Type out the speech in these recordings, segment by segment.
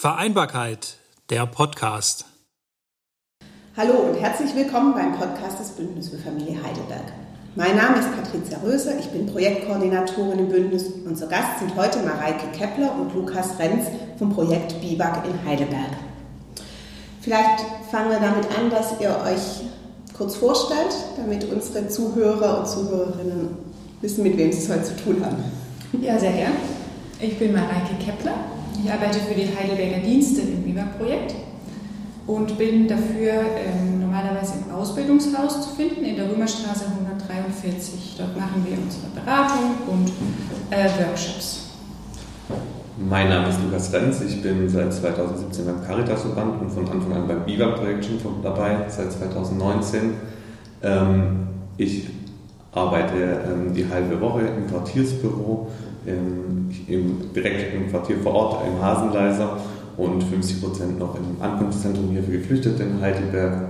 Vereinbarkeit, der Podcast. Hallo und herzlich willkommen beim Podcast des Bündnis für Familie Heidelberg. Mein Name ist Patricia Röse, ich bin Projektkoordinatorin im Bündnis und zu Gast sind heute Mareike Kepler und Lukas Renz vom Projekt BIWAG in Heidelberg. Vielleicht fangen wir damit an, dass ihr euch kurz vorstellt, damit unsere Zuhörer und Zuhörerinnen wissen, mit wem sie es heute zu tun haben. Ja, sehr gern. Ich bin Mareike Kepler, ich arbeite für die Heidelberger Dienste im BIWAG-Projekt und bin dafür ähm, normalerweise im Ausbildungshaus zu finden, in der Römerstraße 143. Dort machen wir unsere Beratung und äh, Workshops. Mein Name ist Lukas Renz, ich bin seit 2017 beim Caritas-Verband und von Anfang an beim BIWAG-Projekt schon dabei, seit 2019. Ähm, ich arbeite ähm, die halbe Woche im Quartiersbüro im, im, direkt im Quartier vor Ort, im Hasenleiser und 50 Prozent noch im Ankunftszentrum hier für Geflüchtete in Heidelberg.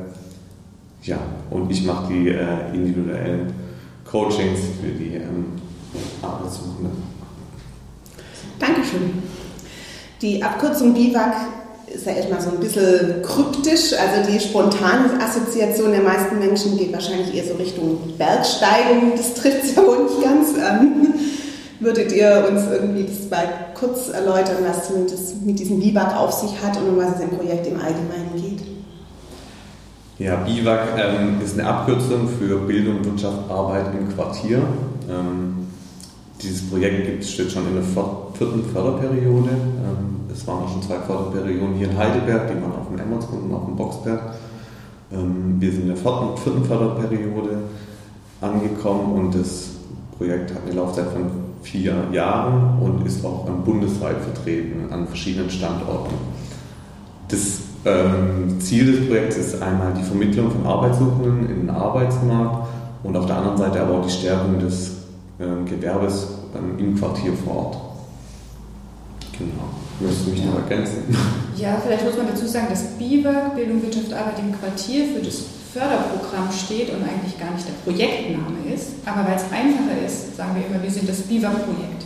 Ja, und ich mache die äh, individuellen Coachings für die ähm, Arbeitssuchenden. Dankeschön. Die Abkürzung BIWAG ist ja erstmal so ein bisschen kryptisch. Also die spontane Assoziation der meisten Menschen geht wahrscheinlich eher so Richtung Bergsteigen. Das trifft es ja wohl nicht ganz. Ähm, Würdet ihr uns irgendwie das mal kurz erläutern, was das mit diesem BIWAG auf sich hat und um was es im Projekt im Allgemeinen geht? Ja, BIWAG ähm, ist eine Abkürzung für Bildung, Wirtschaft, Arbeit im Quartier. Ähm, dieses Projekt gibt steht schon in der vierten Förderperiode. Ähm, es waren auch schon zwei Förderperioden hier in Heidelberg, die waren auf dem Emmertsgrund und auf dem Boxberg. Ähm, wir sind in der vierten, vierten Förderperiode angekommen und das Projekt hat eine Laufzeit von vier Jahren und ist auch bundesweit vertreten an verschiedenen Standorten. Das ähm, Ziel des Projekts ist einmal die Vermittlung von Arbeitssuchenden in den Arbeitsmarkt und auf der anderen Seite aber auch die Stärkung des ähm, Gewerbes ähm, im Quartier vor Ort. Genau. Möchtest du mich noch ergänzen? Ja, vielleicht muss man dazu sagen, dass BIWAG, Bildung, Wirtschaft, Arbeit im Quartier, für das Förderprogramm steht und eigentlich gar nicht der Projektname ist. Aber weil es einfacher ist, sagen wir immer, wir sind das BIWAG-Projekt.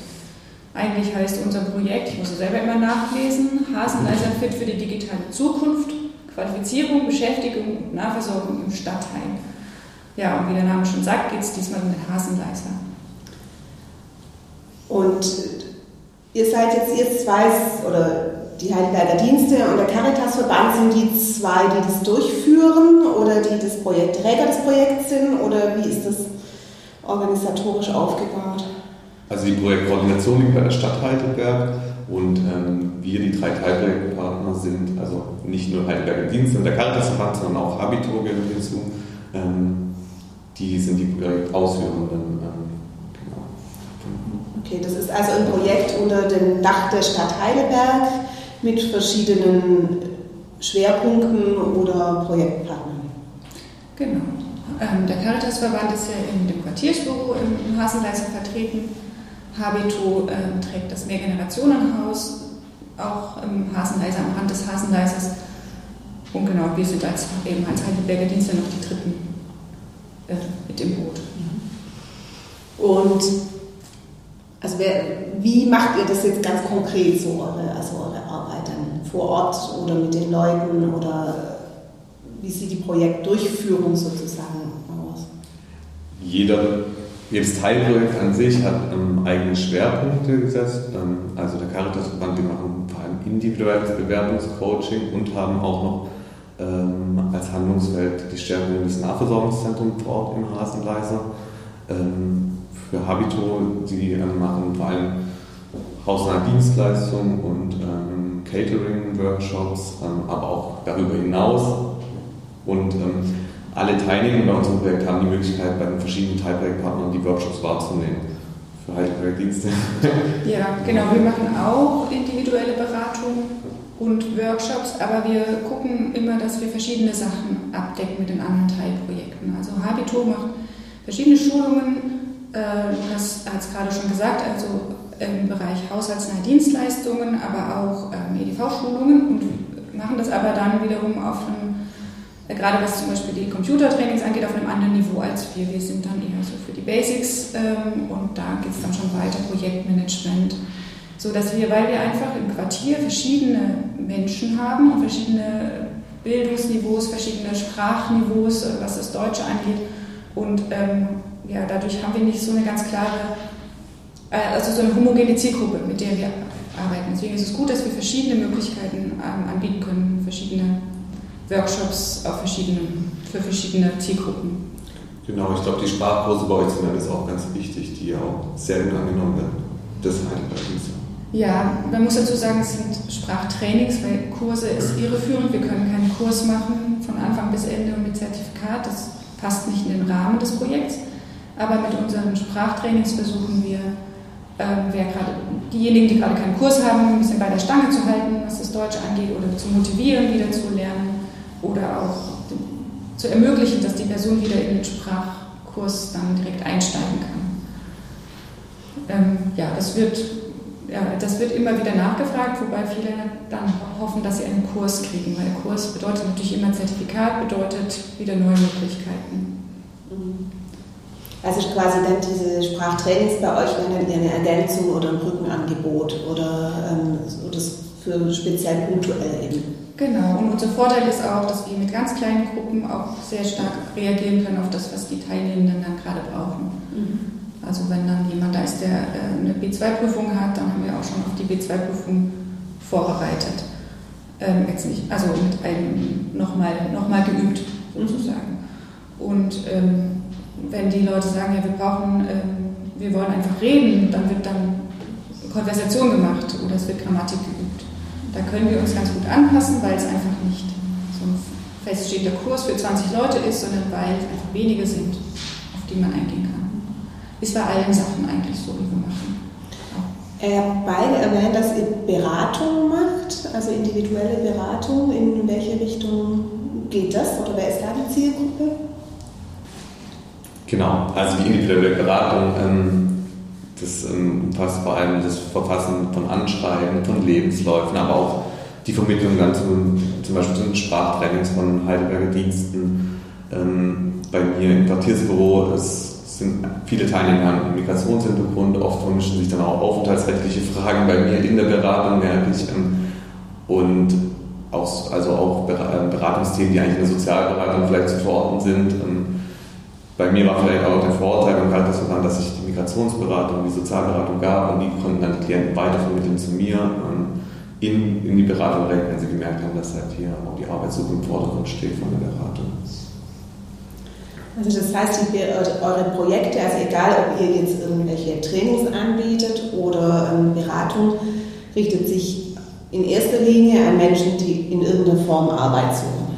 Eigentlich heißt unser Projekt, ich muss es selber immer nachlesen, Hasenleiser fit für die digitale Zukunft, Qualifizierung, Beschäftigung und Nahversorgung im Stadtteil. Ja, und wie der Name schon sagt, geht es diesmal um den Hasenleiser. Und ihr seid jetzt, ihr zwei, oder die Heidelberger Dienste und der Caritas-Verband sind die zwei, die das durchführen oder die das Projektträger des Projekts sind oder wie ist das organisatorisch aufgebaut? Also die Projektkoordination liegt bei der Stadt Heidelberg und ähm, wir, die drei Teilprojektpartner, sind also nicht nur Heidelberger Dienste und der Caritas-Verband, sondern auch Habitur gehört hinzu. Ähm, die sind die Projektausführenden. Ähm, genau. Okay, das ist also ein Projekt unter dem Dach der Stadt Heidelberg mit verschiedenen Schwerpunkten oder Projektpartnern. Genau. Ähm, der Caritasverband ist ja in dem Quartiersbüro im Hasenleiser vertreten. Habito ähm, trägt das Mehrgenerationenhaus auch im Hasenleiser, am Rand des Hasenleisers. Und genau, wir sind als, eben als Heidelberger Dienste noch die Dritten äh, mit dem Boot. Und also wer, wie macht ihr das jetzt ganz konkret so, eure, also eure Arbeit dann vor Ort oder mit den Leuten oder wie sieht die Projektdurchführung sozusagen aus? Jeder, jedes Teilprojekt an sich hat ähm, eigene Schwerpunkte gesetzt. Ähm, also der Caritas-Verband, wir machen vor allem individuelles Bewerbungscoaching und haben auch noch ähm, als Handlungsfeld die Stärkung des Nahversorgungszentrums vor Ort im Hasenleiser. Ähm, für Habito, die ähm, machen vor allem hausnahe Dienstleistungen und ähm, Catering-Workshops, ähm, aber auch darüber hinaus. Und ähm, alle Teilnehmer bei unserem Projekt haben die Möglichkeit, bei den verschiedenen Teilprojektpartnern die Workshops wahrzunehmen. Für Heidelberg-Dienste. Ja, genau. Wir machen auch individuelle Beratung und Workshops, aber wir gucken immer, dass wir verschiedene Sachen abdecken mit den anderen Teilprojekten. Also Habito macht verschiedene Schulungen äh, du hast es gerade schon gesagt, also im Bereich haushaltsnahe Dienstleistungen, aber auch ähm, EDV-Schulungen und machen das aber dann wiederum auf einem, äh, gerade was zum Beispiel die Computertrainings angeht, auf einem anderen Niveau als wir. Wir sind dann eher so für die Basics ähm, und da geht es dann schon weiter, Projektmanagement, So dass wir, weil wir einfach im Quartier verschiedene Menschen haben und verschiedene Bildungsniveaus, verschiedene Sprachniveaus, was das Deutsche angeht. Und ähm, ja, dadurch haben wir nicht so eine ganz klare, äh, also so eine homogene Zielgruppe, mit der wir arbeiten. Deswegen ist es gut, dass wir verschiedene Möglichkeiten ähm, anbieten können, verschiedene Workshops auf verschiedenen, für verschiedene Zielgruppen. Genau, ich glaube, die Sprachkurse bei euch sind das auch ganz wichtig, die auch sehr gut angenommen werden. Das ist halt ja, man muss dazu sagen, es sind Sprachtrainings, weil Kurse ist irreführend. Wir können keinen Kurs machen von Anfang bis Ende und mit Zertifikat. Das passt nicht in den Rahmen des Projekts. Aber mit unseren Sprachtrainings versuchen wir, äh, wer gerade, diejenigen, die gerade keinen Kurs haben, ein bisschen bei der Stange zu halten, was das Deutsche angeht, oder zu motivieren, wieder zu lernen, oder auch zu ermöglichen, dass die Person wieder in den Sprachkurs dann direkt einsteigen kann. Ähm, ja, das wird ja, das wird immer wieder nachgefragt, wobei viele dann hoffen, dass sie einen Kurs kriegen, weil Kurs bedeutet natürlich immer Zertifikat, bedeutet wieder neue Möglichkeiten. Mhm. Also quasi dann diese Sprachtrainings bei euch wären dann eine Ergänzung oder ein Brückenangebot oder ähm, das für speziell punktuell eben. Genau, und unser Vorteil ist auch, dass wir mit ganz kleinen Gruppen auch sehr stark reagieren können auf das, was die Teilnehmenden dann gerade brauchen. Mhm. Also wenn dann jemand da ist, der äh, eine B2-Prüfung hat, dann haben wir auch schon auf die B2-Prüfung vorbereitet. Ähm, jetzt nicht, also mit einem nochmal noch mal geübt sozusagen. Und ähm, wenn die Leute sagen, ja, wir brauchen, ähm, wir wollen einfach reden, dann wird dann Konversation gemacht oder es wird Grammatik geübt. Da können wir uns ganz gut anpassen, weil es einfach nicht so ein feststehender Kurs für 20 Leute ist, sondern weil es einfach wenige sind, auf die man eingehen kann. Ist bei allen Sachen eigentlich so, wie wir machen. Ihr habt beide erwähnt, dass ihr Beratung macht, also individuelle Beratung. In welche Richtung geht das oder wer ist da die Zielgruppe? Genau, also die individuelle Beratung, ähm, das ähm, umfasst vor allem das Verfassen von Anschreiben, von Lebensläufen, aber auch die Vermittlung dann zum, zum Beispiel zu Sprachtrainings von Heidelberger Diensten. Ähm, bei mir im Quartiersbüro ist sind viele Teilnehmer haben Migrationshintergrund, oft vermischen sich dann auch aufenthaltsrechtliche Fragen bei mir in der Beratung, merke ich. Ähm, und auch, also auch ähm, Beratungsthemen, die eigentlich in der Sozialberatung vielleicht zu verorten sind. Ähm, bei mir war vielleicht auch der Vorteil beim Galtasverband, dass es die Migrationsberatung und die Sozialberatung gab und die konnten dann die Klienten weitervermitteln zu mir in, in die Beratung rein, wenn sie gemerkt haben, dass halt hier auch die Arbeitssuche im Vordergrund steht von der Beratung. Also das heißt, eure Projekte, also egal ob ihr jetzt irgendwelche Trainings anbietet oder ähm, Beratung, richtet sich in erster Linie an Menschen, die in irgendeiner Form Arbeit suchen.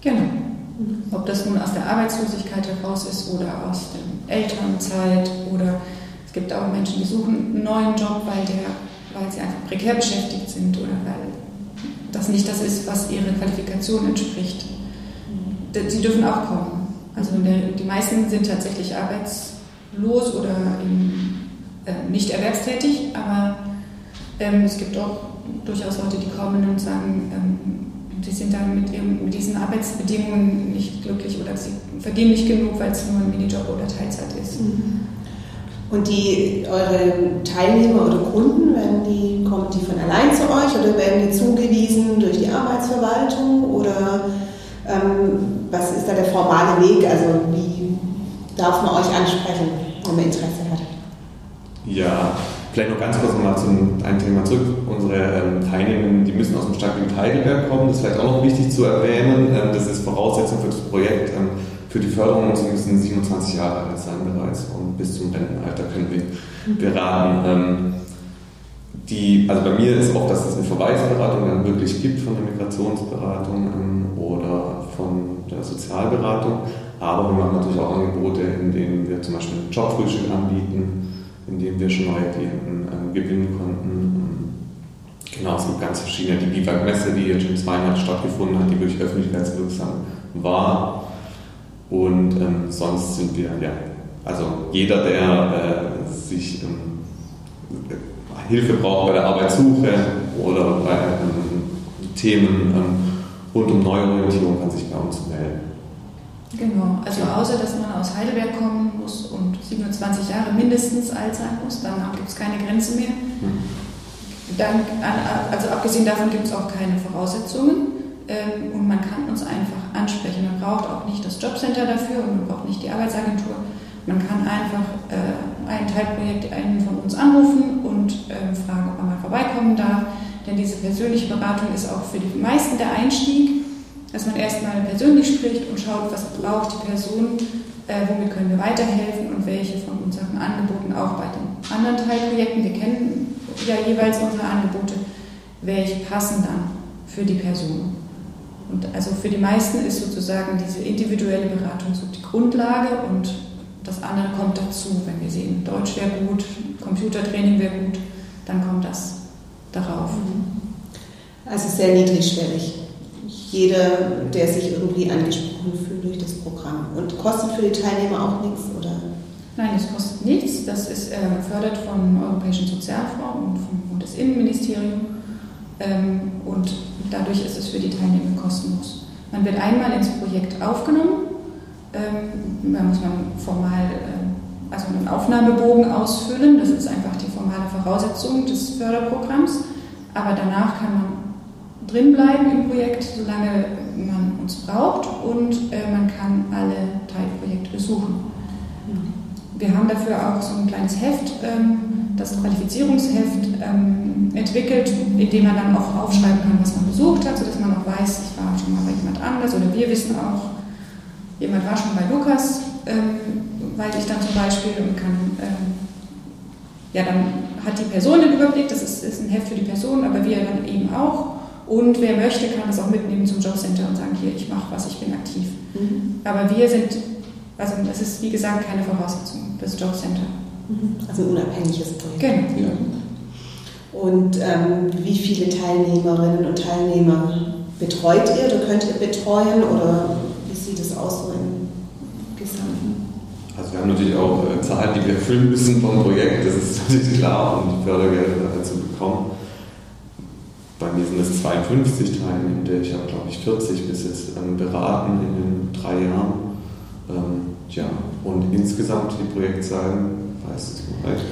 Genau. Ob das nun aus der Arbeitslosigkeit heraus ist oder aus der Elternzeit oder es gibt auch Menschen, die suchen einen neuen Job, weil, der, weil sie einfach prekär beschäftigt sind oder weil das nicht das ist, was ihrer Qualifikation entspricht. Sie dürfen auch kommen. Also die meisten sind tatsächlich arbeitslos oder in, äh, nicht erwerbstätig, aber ähm, es gibt auch durchaus Leute, die kommen und sagen, ähm, die sind dann mit, ihrem, mit, diesen Arbeitsbedingungen nicht glücklich oder sie verdienen nicht genug, weil es nur ein Minijob oder Teilzeit ist. Mhm. Und die, eure Teilnehmer oder Kunden, werden die, kommen die von allein zu euch oder werden die zugewiesen durch die Arbeitsverwaltung oder ähm, was ist da der formale Weg? Also wie darf man euch ansprechen, wenn man Interesse hat? Ja, vielleicht noch ganz kurz nochmal zum ein Thema zurück. Unsere ähm, Teilnehmenden, die müssen aus dem Stadtgebiet Heidelberg kommen. Das ist vielleicht auch noch wichtig zu erwähnen. Ähm, das ist Voraussetzung für das Projekt. Ähm, für die Förderung sie müssen 27 Jahre alt sein bereits und bis zum Rentenalter können wir beraten. Ähm, die, also bei mir ist auch, dass es eine Verweisberatung dann wirklich gibt von der Migrationsberatung ähm, oder von der Sozialberatung. Aber wir machen natürlich auch Angebote, in denen wir zum Beispiel ein Jobfrühstück anbieten, in dem wir schon neue Klienten ähm, gewinnen konnten. Genau, es gibt ganz verschiedene, die Biwak-Messe, die jetzt schon zweimal stattgefunden hat, die wirklich öffentlichkeitswirksam war. Und ähm, sonst sind wir, ja, also jeder, der äh, sich ähm, Hilfe braucht bei der Arbeitssuche oder bei ähm, Themen ähm, rund um Neuorientierung, kann sich bei uns melden. Genau, also außer dass man aus Heidelberg kommen muss und 27 Jahre mindestens alt sein muss, danach gibt es keine Grenze mehr. Mhm. Dann, also abgesehen davon gibt es auch keine Voraussetzungen ähm, und man kann uns einfach ansprechen. Man braucht auch nicht das Jobcenter dafür und man braucht nicht die Arbeitsagentur. Man kann einfach äh, ein Teilprojekt einen von uns anrufen und ähm, fragen, ob man mal vorbeikommen darf. Denn diese persönliche Beratung ist auch für die meisten der Einstieg, dass man erstmal persönlich spricht und schaut, was braucht die Person, äh, womit können wir weiterhelfen und welche von unseren Angeboten auch bei den anderen Teilprojekten, wir kennen ja jeweils unsere Angebote, welche passen dann für die Person. Und also für die meisten ist sozusagen diese individuelle Beratung so die Grundlage und das andere kommt dazu. Wenn wir sehen, Deutsch wäre gut, Computertraining wäre gut, dann kommt das darauf. Also sehr niedrigschwellig. Jeder, der sich irgendwie angesprochen fühlt durch das Programm. Und kostet für die Teilnehmer auch nichts, oder? Nein, es kostet nichts. Das ist äh, gefördert vom Europäischen Sozialfonds und vom Bundesinnenministerium. Ähm, und dadurch ist es für die Teilnehmer kostenlos. Man wird einmal ins Projekt aufgenommen. Ähm, da muss man formal äh, also einen Aufnahmebogen ausfüllen. Das ist einfach die formale Voraussetzung des Förderprogramms. Aber danach kann man drinbleiben im Projekt, solange man uns braucht und äh, man kann alle Teilprojekte besuchen. Wir haben dafür auch so ein kleines Heft, ähm, das Qualifizierungsheft ähm, entwickelt, in dem man dann auch aufschreiben kann, was man besucht hat, sodass man auch weiß, ich war schon mal bei jemand anders oder wir wissen auch, jemand war schon bei Lukas, ähm, weil ich dann zum Beispiel und kann, ja, dann hat die Person den Überblick, das ist, ist ein Heft für die Person, aber wir dann eben auch. Und wer möchte, kann das auch mitnehmen zum Jobcenter und sagen, hier, ich mache was, ich bin aktiv. Mhm. Aber wir sind also das ist wie gesagt keine Voraussetzung des Jobcenter. Mhm. Also ein unabhängiges Projekt. Genau. Ja. Und ähm, wie viele Teilnehmerinnen und Teilnehmer betreut ihr oder könnt ihr betreuen oder wie sieht es aus so im Gesamten? Also wir haben natürlich auch äh, Zahlen, die wir erfüllen müssen vom Projekt, das ist natürlich klar, um die Fördergelder zu bekommen. Bei mir sind es 52 Teilnehmer, ich habe glaube ich 40 bis jetzt ähm, beraten in den drei Jahren. Ähm, ja, und insgesamt die Projektzahlen, weißt du vielleicht?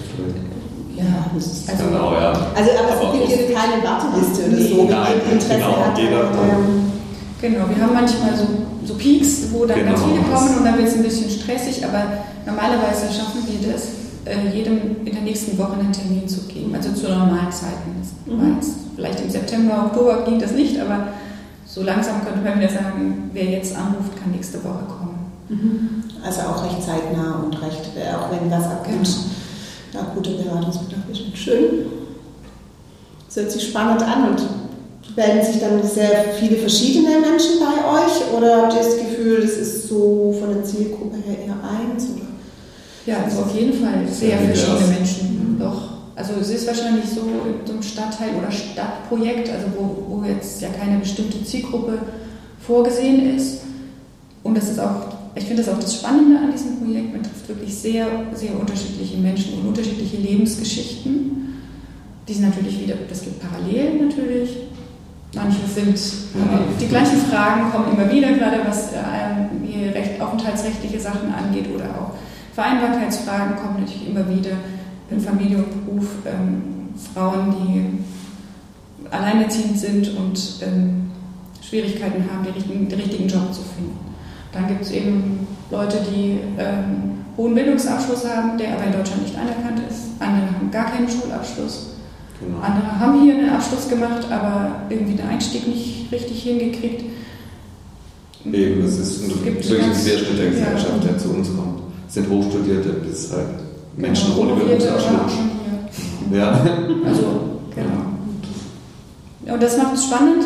Ja, das ist also, genau, ja. Also, aber, es gibt jetzt keine Warteliste oder so, Nein, Interesse genau, hat. Jeder ähm, genau, wir haben manchmal so, so Peaks, wo dann genau, ganz viele kommen und dann wird es ein bisschen stressig, aber normalerweise schaffen wir das, äh, jedem in der nächsten Woche einen Termin zu geben, also zu normalen Zeiten. Mhm. Vielleicht im September, Oktober ging das nicht, aber so langsam könnte man wieder sagen, wer jetzt anruft, kann nächste Woche kommen. Mhm. Also auch recht zeitnah und recht, äh, auch wenn was abkommt, da gute Beratungsbedarf ist. Schön. Das hört sich spannend an und melden sich dann sehr viele verschiedene Menschen bei euch oder habt ihr das Gefühl, das ist so von der Zielgruppe her eher eins? Oder? Ja, also auf jeden Fall sehr verschiedene Menschen. Mhm. Doch. Also es ist wahrscheinlich so in so einem Stadtteil oder Stadtprojekt, also wo, wo jetzt ja keine bestimmte Zielgruppe vorgesehen ist. Und das ist auch ich finde das auch das Spannende an diesem Projekt. Man trifft wirklich sehr, sehr unterschiedliche Menschen und unterschiedliche Lebensgeschichten. Die sind natürlich wieder, das gibt Parallelen natürlich. Manche sind, die gleichen Fragen kommen immer wieder, gerade was äh, recht, aufenthaltsrechtliche Sachen angeht oder auch Vereinbarkeitsfragen kommen natürlich immer wieder. In Familie und Beruf, ähm, Frauen, die alleinerziehend sind und ähm, Schwierigkeiten haben, den richtigen, den richtigen Job zu finden. Dann gibt es eben Leute, die ähm, hohen Bildungsabschluss haben, der aber in Deutschland nicht anerkannt ist. Andere haben gar keinen Schulabschluss. Genau. Andere haben hier einen Abschluss gemacht, aber irgendwie den Einstieg nicht richtig hingekriegt. Eben, es ist ein, wirklich ein Querschnitt der Gesellschaft, ja. der zu uns kommt. Es sind Hochstudierte bis halt Menschen ohne Bildungsabschluss. Ja. Also, genau. Und das macht es spannend,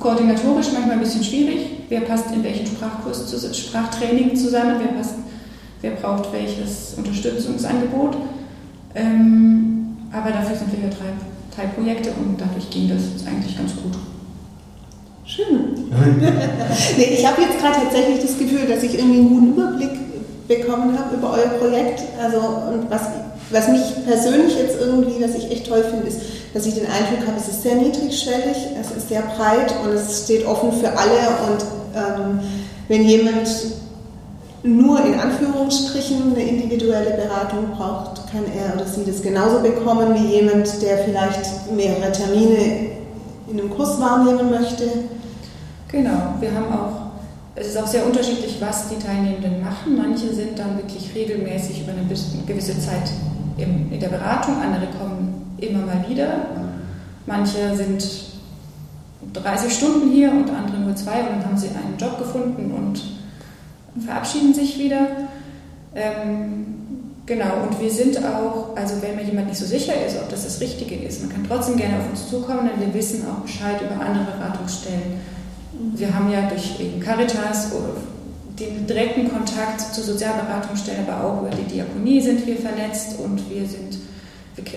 koordinatorisch manchmal ein bisschen schwierig. Wer passt in welchen Sprachkurs, zu, Sprachtraining zusammen? Wer, passt, wer braucht welches Unterstützungsangebot? Ähm, aber dafür sind wir ja drei Teilprojekte und dadurch ging das eigentlich ganz gut. Schön. nee, ich habe jetzt gerade tatsächlich das Gefühl, dass ich irgendwie einen guten Überblick bekommen habe über euer Projekt. Also, und was, was mich persönlich jetzt irgendwie, was ich echt toll finde, ist, dass ich den Eindruck habe, es ist sehr niedrigschwellig, es ist sehr breit und es steht offen für alle und ähm, wenn jemand nur in Anführungsstrichen eine individuelle Beratung braucht, kann er oder sie das genauso bekommen wie jemand, der vielleicht mehrere Termine in einem Kurs wahrnehmen möchte? Genau, wir haben auch, es ist auch sehr unterschiedlich, was die Teilnehmenden machen. Manche sind dann wirklich regelmäßig über eine gewisse Zeit in der Beratung, andere kommen immer mal wieder. Manche sind 30 Stunden hier und andere nur zwei und dann haben sie einen Job gefunden und verabschieden sich wieder. Ähm, genau, und wir sind auch, also wenn mir jemand nicht so sicher ist, ob das das Richtige ist, man kann trotzdem gerne auf uns zukommen, denn wir wissen auch Bescheid über andere Beratungsstellen. Wir haben ja durch Caritas den direkten Kontakt zu Sozialberatungsstellen, aber auch über die Diakonie sind wir vernetzt und wir sind,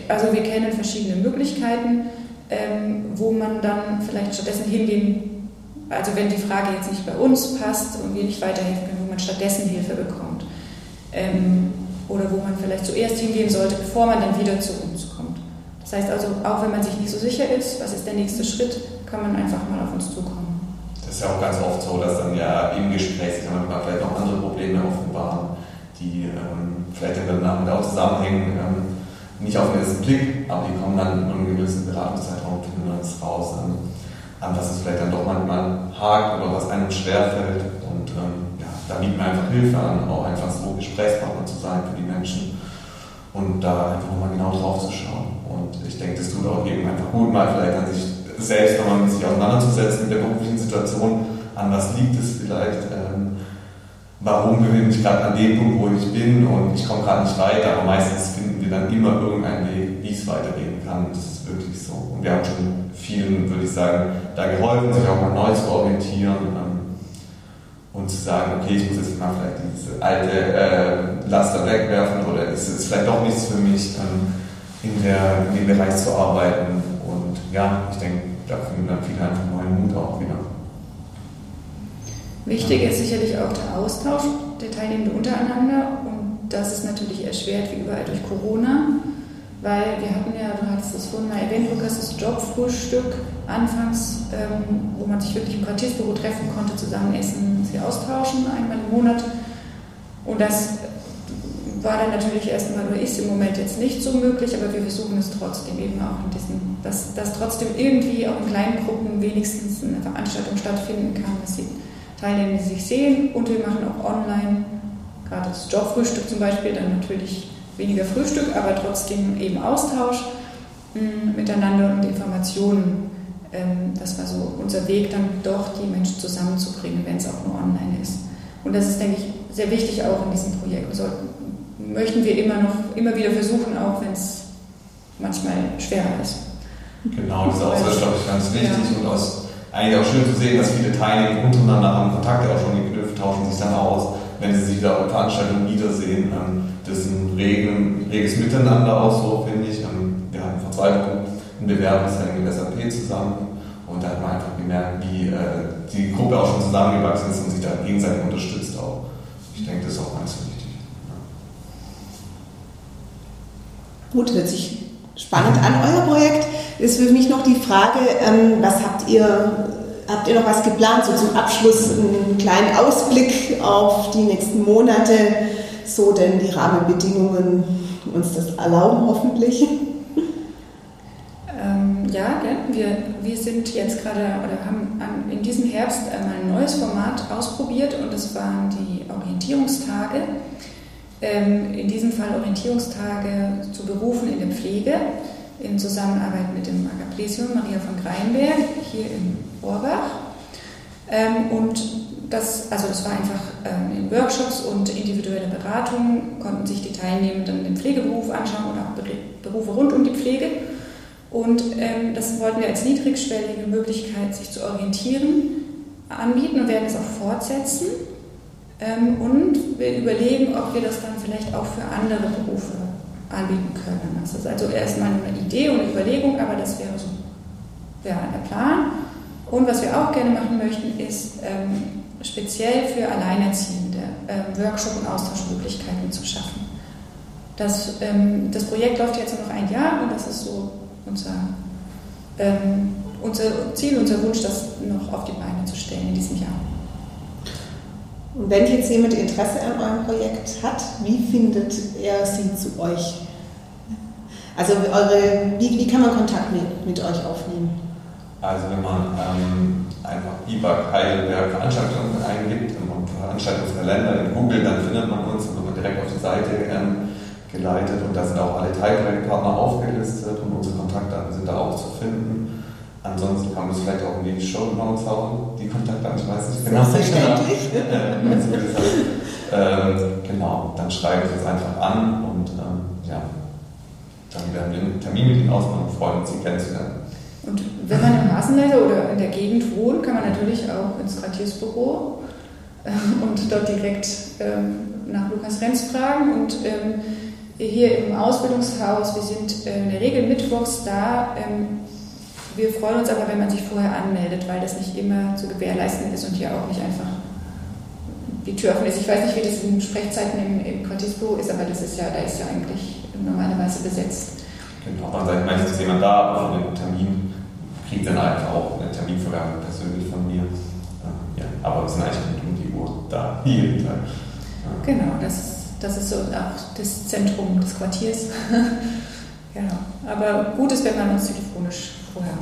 also wir kennen verschiedene Möglichkeiten, ähm, wo man dann vielleicht stattdessen hingehen, also wenn die Frage jetzt nicht bei uns passt und wir nicht weiterhelfen können, wo man stattdessen Hilfe bekommt. Ähm, oder wo man vielleicht zuerst hingehen sollte, bevor man dann wieder zu uns kommt. Das heißt also, auch wenn man sich nicht so sicher ist, was ist der nächste Schritt, kann man einfach mal auf uns zukommen. Ist ja auch ganz oft so, dass dann ja im Gespräch sich manchmal vielleicht noch andere Probleme offenbaren, die ähm, vielleicht dann damit auch zusammenhängen, ähm, nicht auf den ersten Blick, aber die kommen dann in einem gewissen Beratungszeitraum finden dann raus, ähm, an was es vielleicht dann doch manchmal hakt oder was einem schwerfällt. Und ähm, ja, da bietet man einfach Hilfe an, auch einfach so Gesprächspartner zu sein für die Menschen und da einfach nochmal genau drauf zu schauen. Und ich denke, das tut auch eben einfach gut, mal vielleicht an sich selbst nochmal mit sich auseinanderzusetzen mit der beruflichen Situation, an was liegt es vielleicht, ähm, warum bin ich gerade an dem Punkt, wo ich bin und ich komme gerade nicht weiter, aber meistens finden wir dann immer irgendeinen Weg, wie es weitergehen kann. Das ist wirklich so. Und wir haben schon vielen, würde ich sagen, da geholfen, sich auch mal neu zu orientieren ähm, und zu sagen, okay, ich muss jetzt mal vielleicht diese alte äh, Laster wegwerfen oder ist es vielleicht doch nichts für mich, ähm, in, der, in dem Bereich zu arbeiten. Und ja, ich denke, da finden dann viele einfach neuen Mut auch wieder. Wichtig ist sicherlich auch der Austausch der Teilnehmenden untereinander und das ist natürlich erschwert wie überall durch Corona, weil wir hatten ja, du hattest das vorhin mal erwähnt, Lukas, das Jobfrühstück anfangs, ähm, wo man sich wirklich im Quartiersbüro treffen konnte, zusammen essen, sich austauschen, einmal im Monat und das war dann natürlich erstmal oder ist im Moment jetzt nicht so möglich, aber wir versuchen es trotzdem eben auch in diesen, dass, dass trotzdem irgendwie auch in kleinen Gruppen wenigstens eine Veranstaltung stattfinden kann, dass die Teilnehmer sich sehen und wir machen auch online, gerade das Jobfrühstück zum Beispiel, dann natürlich weniger Frühstück, aber trotzdem eben Austausch mh, mm, miteinander und Informationen. Ähm, das war so unser Weg, dann doch die Menschen zusammenzubringen, wenn es auch nur online ist. Und das ist, denke ich, sehr wichtig auch in diesem Projekt. Wir sollten möchten wir immer noch, immer wieder versuchen, auch wenn es manchmal schwerer ist. Genau, das ist auch, das, glaube ich, ganz wichtig ja. und aus, eigentlich auch schön zu sehen, dass viele Teilnehmer untereinander haben Kontakte auch schon geknüpft, tauschen sich dann aus, wenn sie sich wieder auf Veranstaltungen wiedersehen. Ähm, das ist ein regen, reges Miteinander auch so, finde ich. Ähm, wir hatten vor zwei Wochen ein Bewerbungstraining mit SAP zusammen und da hat man einfach gemerkt, wie äh, die Gruppe auch schon zusammengewachsen ist und sich da gegenseitig unterstützt auch. Ich denke, das ist auch ganz wichtig. Gut, hört sich spannend an, euer Projekt. Ist für mich noch die Frage, ähm, was habt ihr, habt ihr noch was geplant, so zum Abschluss einen kleinen Ausblick auf die nächsten Monate, so denn die Rahmenbedingungen uns das erlauben, hoffentlich? Ähm, ja, wir, wir sind jetzt gerade oder haben in diesem Herbst einmal ein neues Format ausprobiert und das waren die Orientierungstage. Ähm, in diesem Fall Orientierungstage zu Berufen in der Pflege in Zusammenarbeit mit dem Agaplesium Maria von Greinberg hier in Orbach. Ähm, und das, also das war einfach ähm, in Workshops und individuelle Beratungen, konnten sich die Teilnehmenden den Pflegeberuf anschauen oder auch Berufe rund um die Pflege. Und das wollten wir als niedrigschwellige Möglichkeit, sich zu orientieren, anbieten und werden es auch fortsetzen. Ähm, und wir überlegen, ob wir das dann vielleicht auch für andere Berufe anbieten können. Das ist also erstmal eine Idee und eine Überlegung, aber das wäre so wäre der Plan. Und was wir auch gerne machen möchten, ist ähm, speziell für Alleinerziehende ähm, Workshop- und Austauschmöglichkeiten zu schaffen. Das, ähm, das Projekt läuft jetzt noch ein Jahr und das ist so unser, ähm, unser Ziel, unser Wunsch, das noch auf die Beine zu stellen in diesem Jahr. Und wenn jetzt jemand Interesse an eurem Projekt hat, wie findet er sie zu euch? Also eure, wie, wie kann man Kontakt mit, mit euch aufnehmen? Also wenn man ähm, einfach IBAG Heidelberg Veranstaltungen eingibt und Veranstaltungskalender in Google, dann findet man uns und wird direkt auf die Seite ähm, geleitet und da sind auch alle Teilprojektpartner aufgelistet und unsere Kontaktdaten sind da auch zu finden. Ansonsten kann man es vielleicht auch in die Show Notes hauen, die Kontaktdaten, ich weiß nicht genau. Selbstverständlich. ähm, genau, dann schreibe ich es einfach an und ähm, ja, dann werden wir einen Termin mit Ihnen ausmachen und freuen uns, Sie kennenzulernen. Und wenn man im Hasenleiter oder in der Gegend wohnt, kann man natürlich auch ins Quartiersbüro ähm, und dort direkt ähm, nach Lukas Renz fragen. Und ähm, hier im Ausbildungshaus, wir sind äh, in der Regel mittwochs da. Wir freuen uns aber, wenn man sich vorher anmeldet, weil das nicht immer zu gewährleisten ist und hier auch nicht einfach die Tür offen ist. Ich weiß nicht, wie das in Sprechzeiten im, im Quartiersbüro ist, aber das ist ja, da ist ja eigentlich normalerweise besetzt. Genau, dann seid meistens jemand da, aber für den Termin kriegt dann einfach auch eine Terminvergabe persönlich von mir. Ja, aber wir sind eigentlich rund um die Uhr da, jeden Tag. Ja. Genau, das, das ist so auch das Zentrum des Quartiers. genau. Aber gut ist, wenn man uns telefonisch vorher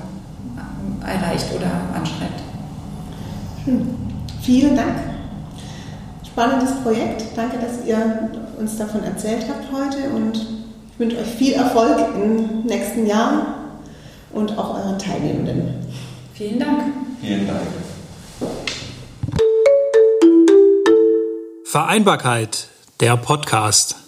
erreicht oder anschreibt. Hm. Vielen Dank. Spannendes Projekt. Danke, dass ihr uns davon erzählt habt heute und ich wünsche euch viel Erfolg im nächsten Jahr und auch euren Teilnehmenden. Vielen Dank. Vielen Dank. Vereinbarkeit, der Podcast.